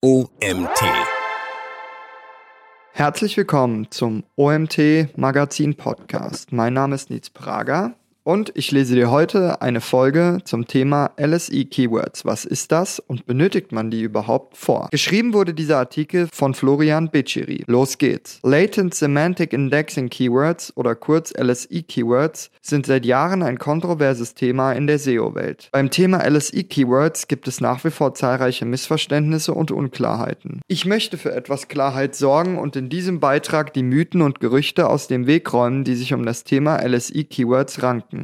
OMT. Herzlich willkommen zum OMT Magazin Podcast. Mein Name ist Nils Prager und ich lese dir heute eine Folge zum Thema LSI Keywords. Was ist das und benötigt man die überhaupt vor? Geschrieben wurde dieser Artikel von Florian Beceri. Los geht's. Latent Semantic Indexing Keywords oder kurz LSI Keywords sind seit Jahren ein kontroverses Thema in der SEO-Welt. Beim Thema LSI Keywords gibt es nach wie vor zahlreiche Missverständnisse und Unklarheiten. Ich möchte für etwas Klarheit sorgen und in diesem Beitrag die Mythen und Gerüchte aus dem Weg räumen, die sich um das Thema LSI Keywords ranken.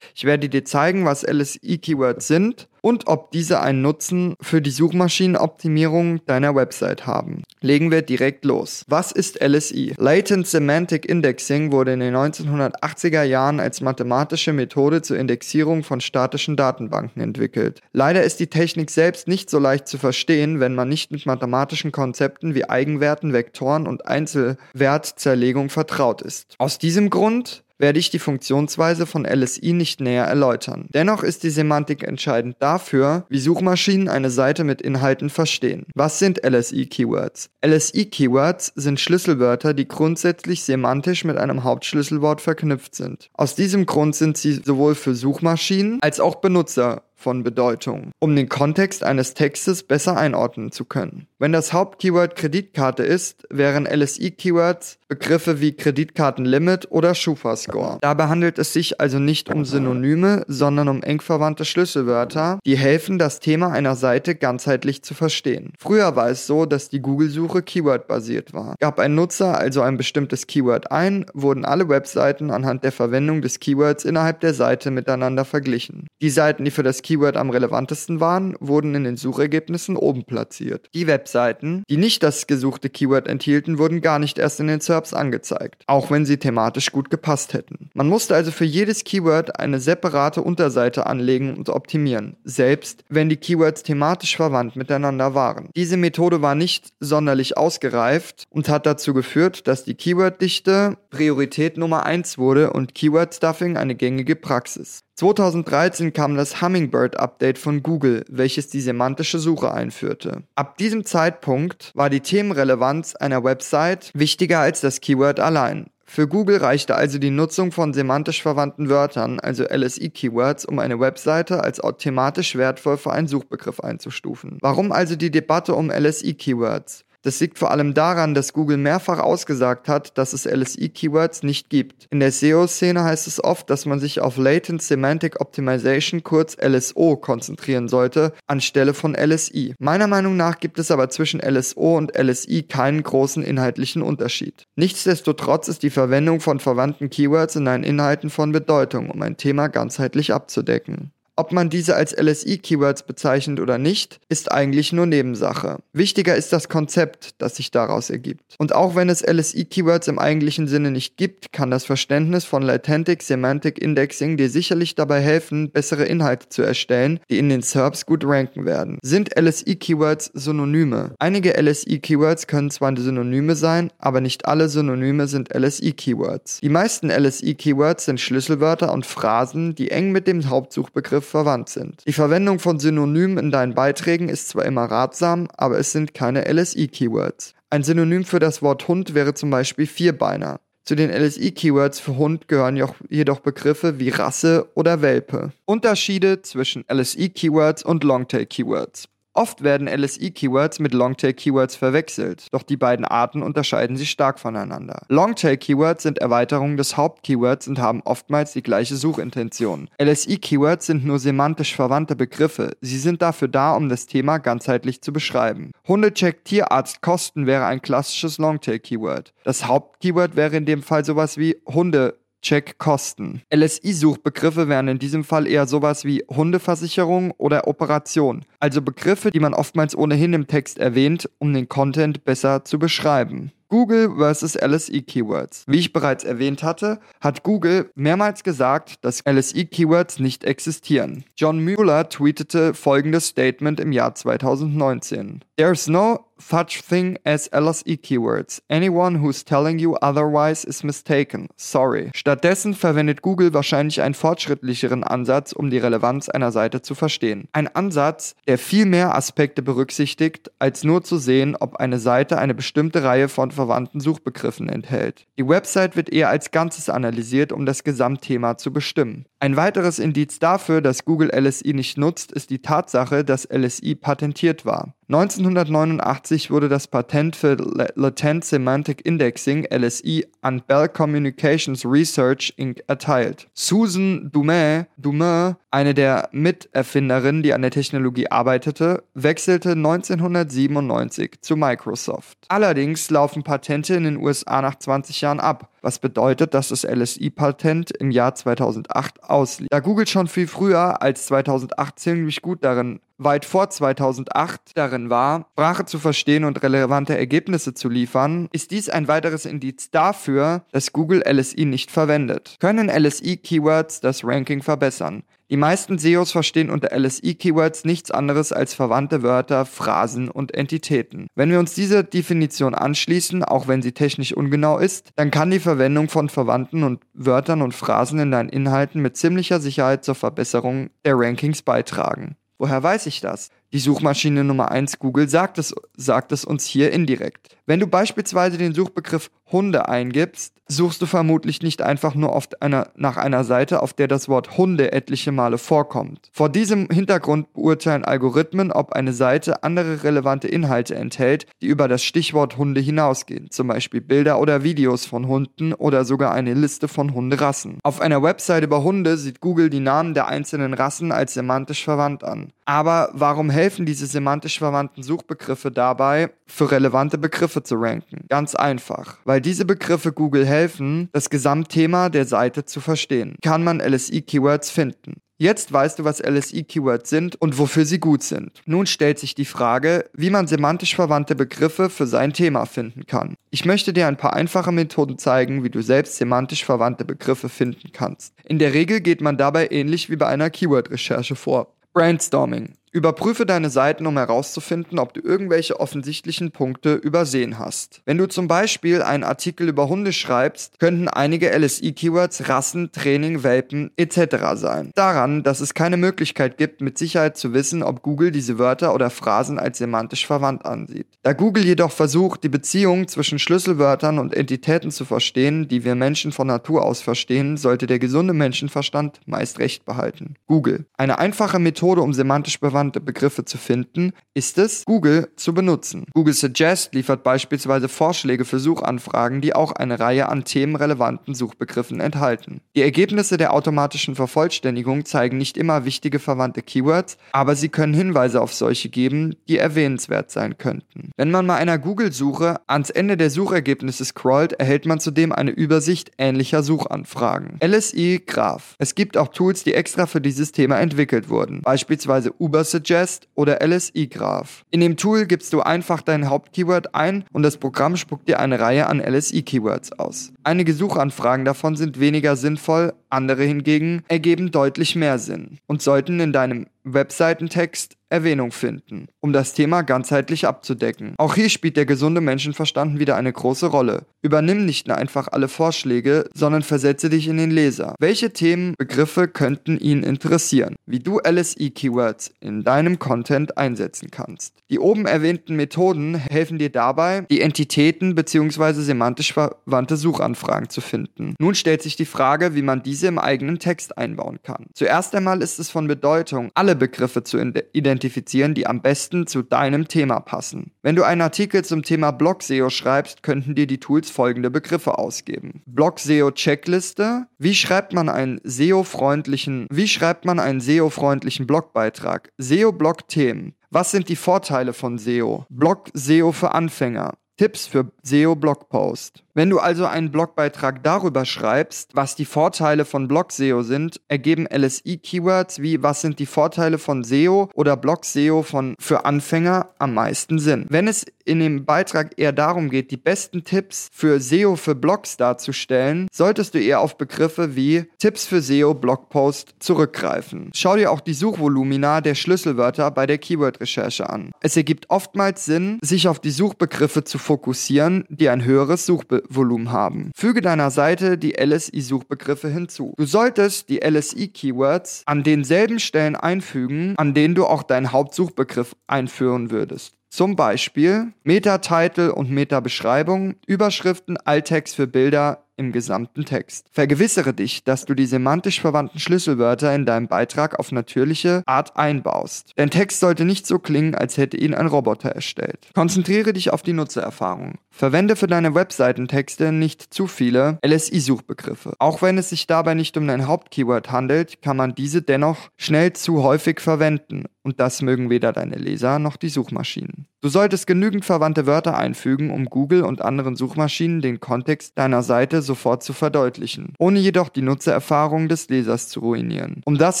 Ich werde dir zeigen, was LSI-Keywords sind und ob diese einen Nutzen für die Suchmaschinenoptimierung deiner Website haben. Legen wir direkt los. Was ist LSI? Latent Semantic Indexing wurde in den 1980er Jahren als mathematische Methode zur Indexierung von statischen Datenbanken entwickelt. Leider ist die Technik selbst nicht so leicht zu verstehen, wenn man nicht mit mathematischen Konzepten wie Eigenwerten, Vektoren und Einzelwertzerlegung vertraut ist. Aus diesem Grund werde ich die Funktionsweise von LSI nicht näher erläutern. Dennoch ist die Semantik entscheidend dafür, wie Suchmaschinen eine Seite mit Inhalten verstehen. Was sind LSI-Keywords? LSI-Keywords sind Schlüsselwörter, die grundsätzlich semantisch mit einem Hauptschlüsselwort verknüpft sind. Aus diesem Grund sind sie sowohl für Suchmaschinen als auch Benutzer von Bedeutung, um den Kontext eines Textes besser einordnen zu können. Wenn das Hauptkeyword Kreditkarte ist, wären LSI-Keywords Begriffe wie Kreditkartenlimit oder Schufa-Score. Dabei handelt es sich also nicht um Synonyme, sondern um eng verwandte Schlüsselwörter, die helfen, das Thema einer Seite ganzheitlich zu verstehen. Früher war es so, dass die Google-Suche Keyword-basiert war. Gab ein Nutzer also ein bestimmtes Keyword ein, wurden alle Webseiten anhand der Verwendung des Keywords innerhalb der Seite miteinander verglichen. Die Seiten, die für das Keyword Keyword am relevantesten waren, wurden in den Suchergebnissen oben platziert. Die Webseiten, die nicht das gesuchte Keyword enthielten, wurden gar nicht erst in den SERPs angezeigt, auch wenn sie thematisch gut gepasst hätten. Man musste also für jedes Keyword eine separate Unterseite anlegen und optimieren, selbst wenn die Keywords thematisch verwandt miteinander waren. Diese Methode war nicht sonderlich ausgereift und hat dazu geführt, dass die Keyworddichte Priorität Nummer 1 wurde und Keyword Stuffing eine gängige Praxis. 2013 kam das Hummingbird Update von Google, welches die semantische Suche einführte. Ab diesem Zeitpunkt war die Themenrelevanz einer Website wichtiger als das Keyword allein. Für Google reichte also die Nutzung von semantisch verwandten Wörtern, also LSI-Keywords, um eine Webseite als thematisch wertvoll für einen Suchbegriff einzustufen. Warum also die Debatte um LSI-Keywords? Das liegt vor allem daran, dass Google mehrfach ausgesagt hat, dass es LSI-Keywords nicht gibt. In der SEO-Szene heißt es oft, dass man sich auf Latent Semantic Optimization, kurz LSO, konzentrieren sollte, anstelle von LSI. Meiner Meinung nach gibt es aber zwischen LSO und LSI keinen großen inhaltlichen Unterschied. Nichtsdestotrotz ist die Verwendung von verwandten Keywords in deinen Inhalten von Bedeutung, um ein Thema ganzheitlich abzudecken. Ob man diese als LSI-Keywords bezeichnet oder nicht, ist eigentlich nur Nebensache. Wichtiger ist das Konzept, das sich daraus ergibt. Und auch wenn es LSI-Keywords im eigentlichen Sinne nicht gibt, kann das Verständnis von Latentic Semantic Indexing dir sicherlich dabei helfen, bessere Inhalte zu erstellen, die in den SERPs gut ranken werden. Sind LSI-Keywords Synonyme? Einige LSI-Keywords können zwar Synonyme sein, aber nicht alle Synonyme sind LSI-Keywords. Die meisten LSI-Keywords sind Schlüsselwörter und Phrasen, die eng mit dem Hauptsuchbegriff Begriff verwandt sind. Die Verwendung von Synonymen in deinen Beiträgen ist zwar immer ratsam, aber es sind keine LSI-Keywords. Ein Synonym für das Wort Hund wäre zum Beispiel Vierbeiner. Zu den LSI-Keywords für Hund gehören jedoch Begriffe wie Rasse oder Welpe. Unterschiede zwischen LSI-Keywords und Longtail-Keywords. Oft werden LSI-Keywords mit Longtail-Keywords verwechselt, doch die beiden Arten unterscheiden sich stark voneinander. Longtail-Keywords sind Erweiterungen des Hauptkeywords und haben oftmals die gleiche Suchintention. LSI-Keywords sind nur semantisch verwandte Begriffe, sie sind dafür da, um das Thema ganzheitlich zu beschreiben. Hundecheck Tierarzt Kosten wäre ein klassisches Longtail-Keyword. Das Hauptkeyword wäre in dem Fall sowas wie Hunde Check Kosten. LSI-Suchbegriffe wären in diesem Fall eher sowas wie Hundeversicherung oder Operation, also Begriffe, die man oftmals ohnehin im Text erwähnt, um den Content besser zu beschreiben. Google versus LSI Keywords. Wie ich bereits erwähnt hatte, hat Google mehrmals gesagt, dass LSI Keywords nicht existieren. John Mueller tweetete folgendes Statement im Jahr 2019. There's no such thing as LSE keywords. Anyone who's telling you otherwise is mistaken. Sorry. Stattdessen verwendet Google wahrscheinlich einen fortschrittlicheren Ansatz, um die Relevanz einer Seite zu verstehen. Ein Ansatz, der viel mehr Aspekte berücksichtigt, als nur zu sehen, ob eine Seite eine bestimmte Reihe von verwandten Suchbegriffen enthält. Die Website wird eher als Ganzes analysiert, um das Gesamtthema zu bestimmen. Ein weiteres Indiz dafür, dass Google LSI nicht nutzt, ist die Tatsache, dass LSI patentiert war. 1989 wurde das Patent für Latent Semantic Indexing LSI an Bell Communications Research Inc. erteilt. Susan Dumas, eine der Miterfinderinnen, die an der Technologie arbeitete, wechselte 1997 zu Microsoft. Allerdings laufen Patente in den USA nach 20 Jahren ab was bedeutet, dass das LSI-Patent im Jahr 2008 auslief. Da Google schon viel früher als 2008 ziemlich gut darin weit vor 2008 darin war, Sprache zu verstehen und relevante Ergebnisse zu liefern, ist dies ein weiteres Indiz dafür, dass Google LSI nicht verwendet. Können LSI-Keywords das Ranking verbessern? Die meisten SEOs verstehen unter LSI-Keywords nichts anderes als verwandte Wörter, Phrasen und Entitäten. Wenn wir uns dieser Definition anschließen, auch wenn sie technisch ungenau ist, dann kann die Verwendung von verwandten und Wörtern und Phrasen in deinen Inhalten mit ziemlicher Sicherheit zur Verbesserung der Rankings beitragen. Woher weiß ich das? Die Suchmaschine Nummer 1 Google sagt es, sagt es uns hier indirekt. Wenn du beispielsweise den Suchbegriff Hunde eingibst, suchst du vermutlich nicht einfach nur oft einer, nach einer Seite, auf der das Wort Hunde etliche Male vorkommt. Vor diesem Hintergrund beurteilen Algorithmen, ob eine Seite andere relevante Inhalte enthält, die über das Stichwort Hunde hinausgehen, zum Beispiel Bilder oder Videos von Hunden oder sogar eine Liste von Hunderassen. Auf einer Website über Hunde sieht Google die Namen der einzelnen Rassen als semantisch verwandt an. Aber warum helfen diese semantisch verwandten Suchbegriffe dabei, für relevante Begriffe zu ranken? Ganz einfach, weil diese Begriffe Google helfen, das Gesamtthema der Seite zu verstehen. Kann man LSI-Keywords finden? Jetzt weißt du, was LSI-Keywords sind und wofür sie gut sind. Nun stellt sich die Frage, wie man semantisch verwandte Begriffe für sein Thema finden kann. Ich möchte dir ein paar einfache Methoden zeigen, wie du selbst semantisch verwandte Begriffe finden kannst. In der Regel geht man dabei ähnlich wie bei einer Keyword-Recherche vor. Brainstorming. Überprüfe deine Seiten, um herauszufinden, ob du irgendwelche offensichtlichen Punkte übersehen hast. Wenn du zum Beispiel einen Artikel über Hunde schreibst, könnten einige LSI-Keywords Rassen, Training, Welpen etc. sein. Daran, dass es keine Möglichkeit gibt, mit Sicherheit zu wissen, ob Google diese Wörter oder Phrasen als semantisch verwandt ansieht. Da Google jedoch versucht, die Beziehung zwischen Schlüsselwörtern und Entitäten zu verstehen, die wir Menschen von Natur aus verstehen, sollte der gesunde Menschenverstand meist recht behalten. Google. Eine einfache Methode, um semantisch verwandt relevante Begriffe zu finden, ist es, Google zu benutzen. Google Suggest liefert beispielsweise Vorschläge für Suchanfragen, die auch eine Reihe an themenrelevanten Suchbegriffen enthalten. Die Ergebnisse der automatischen Vervollständigung zeigen nicht immer wichtige verwandte Keywords, aber sie können Hinweise auf solche geben, die erwähnenswert sein könnten. Wenn man mal einer Google-Suche ans Ende der Suchergebnisse scrollt, erhält man zudem eine Übersicht ähnlicher Suchanfragen. LSI Graph. Es gibt auch Tools, die extra für dieses Thema entwickelt wurden, beispielsweise Uber Suggest oder LSI Graph. In dem Tool gibst du einfach dein Hauptkeyword ein und das Programm spuckt dir eine Reihe an LSI Keywords aus. Einige Suchanfragen davon sind weniger sinnvoll, andere hingegen ergeben deutlich mehr Sinn und sollten in deinem Webseitentext Erwähnung finden, um das Thema ganzheitlich abzudecken. Auch hier spielt der gesunde Menschenverstand wieder eine große Rolle. Übernimm nicht nur einfach alle Vorschläge, sondern versetze dich in den Leser. Welche Themen, Begriffe könnten ihn interessieren? Wie du LSI-Keywords in deinem Content einsetzen kannst. Die oben erwähnten Methoden helfen dir dabei, die Entitäten bzw. semantisch verwandte Suchanfragen zu finden. Nun stellt sich die Frage, wie man diese im eigenen Text einbauen kann. Zuerst einmal ist es von Bedeutung, alle Begriffe zu identifizieren, die am besten zu deinem Thema passen. Wenn du einen Artikel zum Thema Blog-SEO schreibst, könnten dir die Tools folgende Begriffe ausgeben. Blog-SEO-Checkliste. Wie schreibt man einen SEO-freundlichen, wie schreibt man einen SEO-freundlichen Blogbeitrag? SEO-Blog-Themen. Was sind die Vorteile von SEO? Blog-SEO für Anfänger. Tipps für SEO-Blogpost. Wenn du also einen Blogbeitrag darüber schreibst, was die Vorteile von Blog-SEO sind, ergeben LSI-Keywords wie was sind die Vorteile von SEO oder Blog-SEO von für Anfänger am meisten Sinn. Wenn es in dem Beitrag eher darum geht, die besten Tipps für SEO für Blogs darzustellen, solltest du eher auf Begriffe wie Tipps für SEO Blogpost zurückgreifen. Schau dir auch die Suchvolumina der Schlüsselwörter bei der Keyword-Recherche an. Es ergibt oftmals Sinn, sich auf die Suchbegriffe zu fokussieren, die ein höheres Suchvolumen haben. Füge deiner Seite die LSI-Suchbegriffe hinzu. Du solltest die LSI-Keywords an denselben Stellen einfügen, an denen du auch deinen Hauptsuchbegriff einführen würdest. Zum Beispiel Meta-Title und Meta-Beschreibung, Überschriften, Alttext für Bilder, im gesamten Text. Vergewissere dich, dass du die semantisch verwandten Schlüsselwörter in deinem Beitrag auf natürliche Art einbaust. Dein Text sollte nicht so klingen, als hätte ihn ein Roboter erstellt. Konzentriere dich auf die Nutzererfahrung. Verwende für deine Webseitentexte nicht zu viele LSI-Suchbegriffe. Auch wenn es sich dabei nicht um dein Hauptkeyword handelt, kann man diese dennoch schnell zu häufig verwenden und das mögen weder deine Leser noch die Suchmaschinen. Du solltest genügend verwandte Wörter einfügen, um Google und anderen Suchmaschinen den Kontext deiner Seite sofort zu verdeutlichen, ohne jedoch die Nutzererfahrung des Lesers zu ruinieren. Um das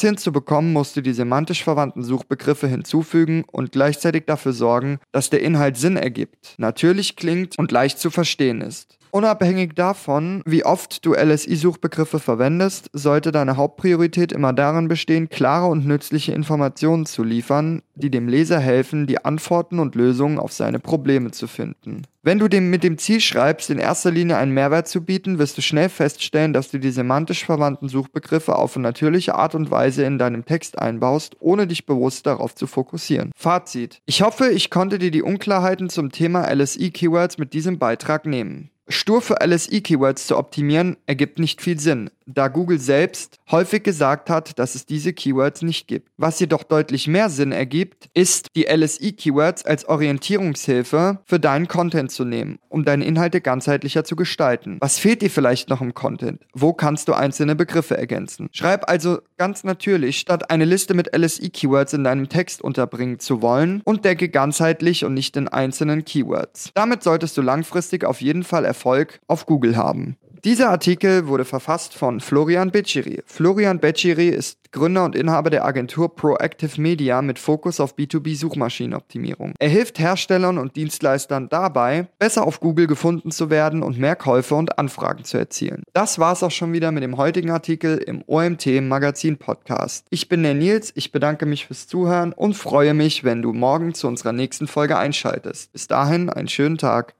hinzubekommen, musst du die semantisch verwandten Suchbegriffe hinzufügen und gleichzeitig dafür sorgen, dass der Inhalt Sinn ergibt, natürlich klingt und leicht zu verstehen ist. Unabhängig davon, wie oft du LSI-Suchbegriffe verwendest, sollte deine Hauptpriorität immer darin bestehen, klare und nützliche Informationen zu liefern, die dem Leser helfen, die Antworten und Lösungen auf seine Probleme zu finden. Wenn du dem mit dem Ziel schreibst, in erster Linie einen Mehrwert zu bieten, wirst du schnell feststellen, dass du die semantisch verwandten Suchbegriffe auf eine natürliche Art und Weise in deinem Text einbaust, ohne dich bewusst darauf zu fokussieren. Fazit. Ich hoffe, ich konnte dir die Unklarheiten zum Thema LSI-Keywords mit diesem Beitrag nehmen. Stur für LSI-Keywords zu optimieren ergibt nicht viel Sinn, da Google selbst häufig gesagt hat, dass es diese Keywords nicht gibt. Was jedoch deutlich mehr Sinn ergibt, ist, die LSI-Keywords als Orientierungshilfe für deinen Content zu nehmen, um deine Inhalte ganzheitlicher zu gestalten. Was fehlt dir vielleicht noch im Content? Wo kannst du einzelne Begriffe ergänzen? Schreib also ganz natürlich, statt eine Liste mit LSI-Keywords in deinem Text unterbringen zu wollen und denke ganzheitlich und nicht in einzelnen Keywords. Damit solltest du langfristig auf jeden Fall Erfolg auf Google haben. Dieser Artikel wurde verfasst von Florian Beciri. Florian Beciri ist Gründer und Inhaber der Agentur Proactive Media mit Fokus auf B2B-Suchmaschinenoptimierung. Er hilft Herstellern und Dienstleistern dabei, besser auf Google gefunden zu werden und mehr Käufe und Anfragen zu erzielen. Das war's auch schon wieder mit dem heutigen Artikel im OMT Magazin Podcast. Ich bin der Nils, ich bedanke mich fürs Zuhören und freue mich, wenn du morgen zu unserer nächsten Folge einschaltest. Bis dahin einen schönen Tag.